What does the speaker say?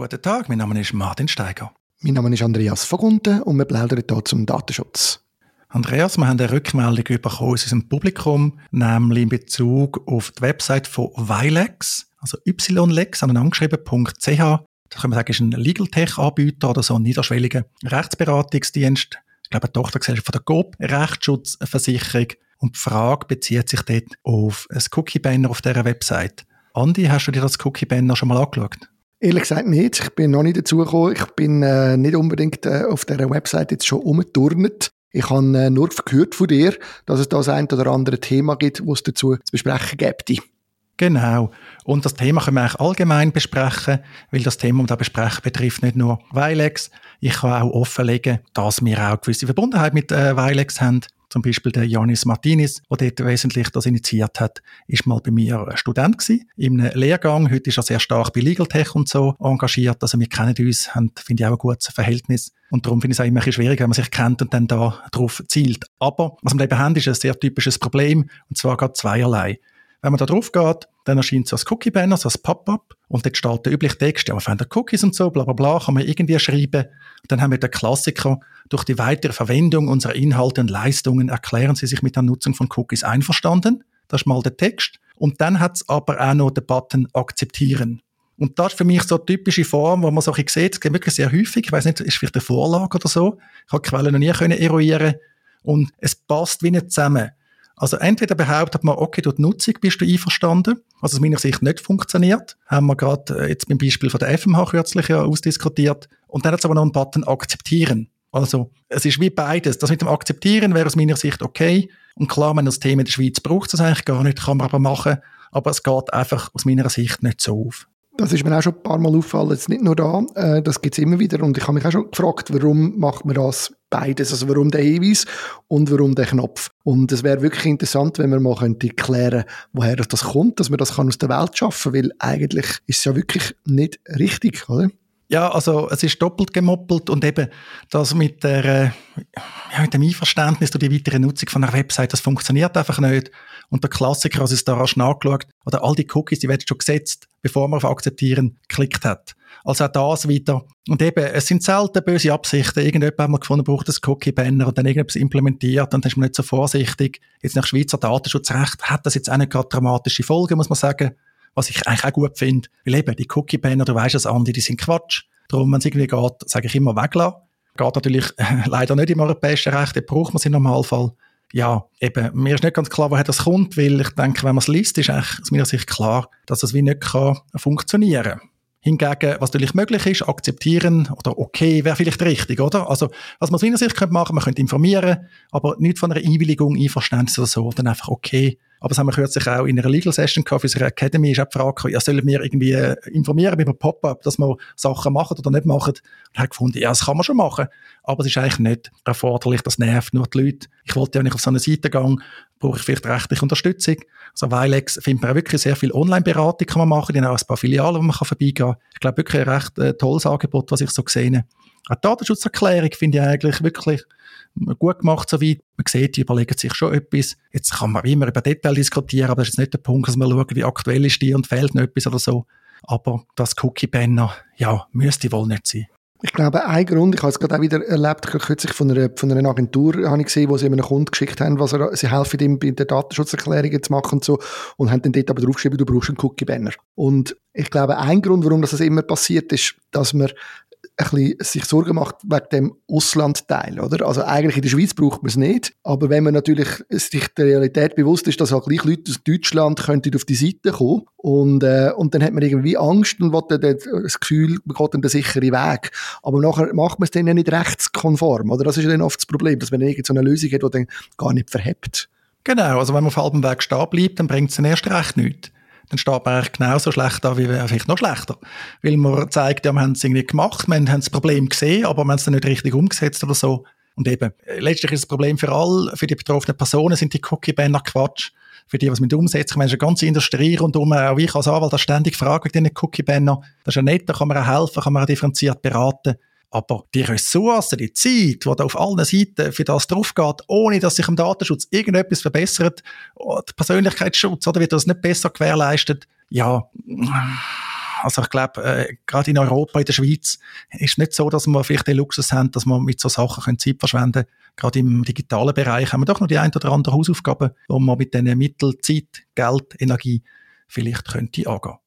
Guten Tag, mein Name ist Martin Steiger. Mein Name ist Andreas Vogunten und wir plaudern hier zum Datenschutz. Andreas, wir haben eine Rückmeldung bekommen aus unserem Publikum, nämlich in Bezug auf die Website von Vilex, also ylex, aneinandergeschrieben.ch. Das kann man sagen, ist ein Legal Tech-Anbieter oder so ein niederschwelliger Rechtsberatungsdienst. Ich glaube, eine Tochtergesellschaft von der GOP, Rechtsschutzversicherung. Und die Frage bezieht sich dort auf ein Cookie-Banner auf dieser Website. Andi, hast du dir das Cookie-Banner schon mal angeschaut? Ehrlich gesagt nicht. Ich bin noch nicht dazugekommen. Ich bin äh, nicht unbedingt äh, auf dieser Website jetzt schon umgeturnt. Ich habe äh, nur gehört von dir, dass es da ein oder andere Thema gibt, was es dazu zu besprechen gibt. Genau. Und das Thema können wir eigentlich allgemein besprechen, weil das Thema, das wir besprechen, betrifft nicht nur Vilex. Ich kann auch offenlegen, dass wir auch gewisse Verbundenheit mit äh, Vilex haben. Zum Beispiel der Janis Martinis, der dort wesentlich das initiiert hat, ist mal bei mir Student gewesen, in einem Lehrgang. Heute ist er sehr stark bei Legal Tech und so engagiert. Also wir kennen uns, haben, finde ich, auch ein gutes Verhältnis. Und darum finde ich es auch immer ein bisschen schwierig, wenn man sich kennt und dann da drauf zielt. Aber was wir eben haben, ist ein sehr typisches Problem, und zwar gerade zweierlei. Wenn man da drauf geht, dann erscheint so ein Cookie-Banner, so ein Pop-up, und dort steht der übliche Text, ja, wir finden Cookies und so, bla bla bla, kann man irgendwie schreiben. Und dann haben wir den Klassiker, durch die weitere Verwendung unserer Inhalte und Leistungen erklären Sie sich mit der Nutzung von Cookies einverstanden. Das ist mal der Text. Und dann hat es aber auch noch den Button Akzeptieren. Und das ist für mich so eine typische Form, wo man so ein sieht, es geht wirklich sehr häufig, ich weiß nicht, ist vielleicht eine Vorlage oder so. Ich habe die Quelle noch nie können eruieren und es passt wie nicht zusammen. Also entweder behauptet man, okay, durch die Nutzung bist du einverstanden, was aus meiner Sicht nicht funktioniert. Haben wir gerade äh, jetzt beim Beispiel von der FMH kürzlich ja ausdiskutiert. Und dann hat es aber noch einen Button Akzeptieren. Also es ist wie beides. Das mit dem Akzeptieren wäre aus meiner Sicht okay. Und klar, wenn das Thema in der Schweiz braucht es eigentlich gar nicht, kann man aber machen. Aber es geht einfach aus meiner Sicht nicht so auf. Das ist mir auch schon ein paar Mal aufgefallen, jetzt nicht nur da, äh, das gibt es immer wieder und ich habe mich auch schon gefragt, warum macht man das beides, also warum der Hinweis und warum der Knopf. Und es wäre wirklich interessant, wenn man mal könnte erklären woher das kommt, dass man das kann aus der Welt schaffen weil eigentlich ist es ja wirklich nicht richtig, oder? Ja, also es ist doppelt gemoppelt und eben das mit, der, äh, ja, mit dem Einverständnis durch die weitere Nutzung von einer Website, das funktioniert einfach nicht. Und der Klassiker, als es da rasch nachgeschaut, oder all die Cookies, die werden schon gesetzt, bevor man auf Akzeptieren geklickt hat. Also auch das wieder. Und eben, es sind selten böse Absichten. Irgendjemand hat mal gefunden, braucht ein Cookie-Banner und dann irgendetwas implementiert und dann ist man nicht so vorsichtig. Jetzt nach Schweizer Datenschutzrecht hat das jetzt auch nicht gerade dramatische Folgen, muss man sagen was ich eigentlich auch gut finde. Weil eben, die Cookie-Banner, du weißt es, Andi, die sind Quatsch. Darum, wenn es irgendwie geht, sage ich immer weglassen. Geht natürlich äh, leider nicht im europäischen Recht, da braucht man es im Normalfall. Ja, eben, mir ist nicht ganz klar, woher das kommt, weil ich denke, wenn man es liest, ist eigentlich aus meiner Sicht klar, dass das wie nicht kann funktionieren kann. Hingegen, was natürlich möglich ist, akzeptieren oder okay wäre vielleicht richtig, oder? Also, was man aus meiner Sicht könnte machen, man könnte informieren, aber nicht von einer Einwilligung, Einverständnis oder so, dann einfach okay. Aber das haben wir kürzlich auch in einer Legal Session gehabt, für unsere Academy, ist auch die Frage, ja, sollen wir irgendwie äh, informieren über Pop-up, dass wir Sachen machen oder nicht machen? Und habe gefunden, ja, das kann man schon machen, aber es ist eigentlich nicht erforderlich, das nervt nur die Leute. Ich wollte ja nicht auf so eine Seite gehen, brauche ich vielleicht rechtliche Unterstützung. Also Vilex findet man wirklich sehr viel Online-Beratung kann man machen, die haben auch ein paar Filialen, wo man vorbeigehen kann. Ich glaube, wirklich ein recht äh, tolles Angebot, was ich so gesehen habe. Eine Datenschutzerklärung finde ich eigentlich wirklich gut gemacht soweit. Man sieht, die überlegen sich schon etwas. Jetzt kann man immer über Detail diskutieren, aber das ist jetzt nicht der Punkt, dass man schauen, wie aktuell ist die und fehlt noch etwas oder so. Aber das Cookie-Banner, ja, müsste wohl nicht sein. Ich glaube, ein Grund, ich habe es gerade auch wieder erlebt, kürzlich von einer, von einer Agentur habe ich gesehen, wo sie einem Kunden geschickt haben, was er, sie helfen ihm bei der Datenschutzerklärung zu machen und so, und haben dann dort aber draufgeschrieben, du brauchst einen Cookie-Banner. Und ich glaube, ein Grund, warum das immer passiert, ist, dass man bisschen sich Sorgen macht wegen dem Auslandteil, oder? Also eigentlich in der Schweiz braucht man es nicht, aber wenn man natürlich sich der Realität bewusst ist, dass auch gleich Leute aus Deutschland könnten auf die Seite kommen und, äh, und dann hat man irgendwie Angst und will dann das Gefühl, man geht dann den sicheren Weg. Aber nachher macht man es dann ja nicht rechtskonform, oder? Das ist dann oft das Problem, dass man irgendeine Lösung hat, die dann gar nicht verhebt. Genau, also wenn man auf halbem Weg stehen bleibt, dann bringt es erst recht nichts dann steht man eigentlich genauso schlecht da, wie vielleicht noch schlechter. Weil man zeigt, ja, wir haben es irgendwie gemacht, wir haben das Problem gesehen, aber wir haben es dann nicht richtig umgesetzt oder so. Und eben, letztlich ist das Problem für alle, für die betroffenen Personen sind die Cookie-Banner Quatsch. Für die, was mit umsetzen, ich meine, eine ganze Industrie rundum, auch ich als Anwalt, das ständig frage wegen diesen Cookie-Banner. Das ist ja nett, da kann man auch helfen, kann man auch differenziert beraten. Aber die Ressourcen, die Zeit, die da auf allen Seiten für das draufgeht, ohne dass sich im Datenschutz irgendetwas verbessert, der Persönlichkeitsschutz, oder wird das nicht besser gewährleistet, ja, also ich glaube, äh, gerade in Europa, in der Schweiz, ist nicht so, dass wir vielleicht den Luxus haben, dass wir mit so Sachen können Zeit verschwenden können. Gerade im digitalen Bereich haben wir doch noch die ein oder andere Hausaufgaben, wo man mit diesen Mitteln, Zeit, Geld, Energie vielleicht könnte angehen.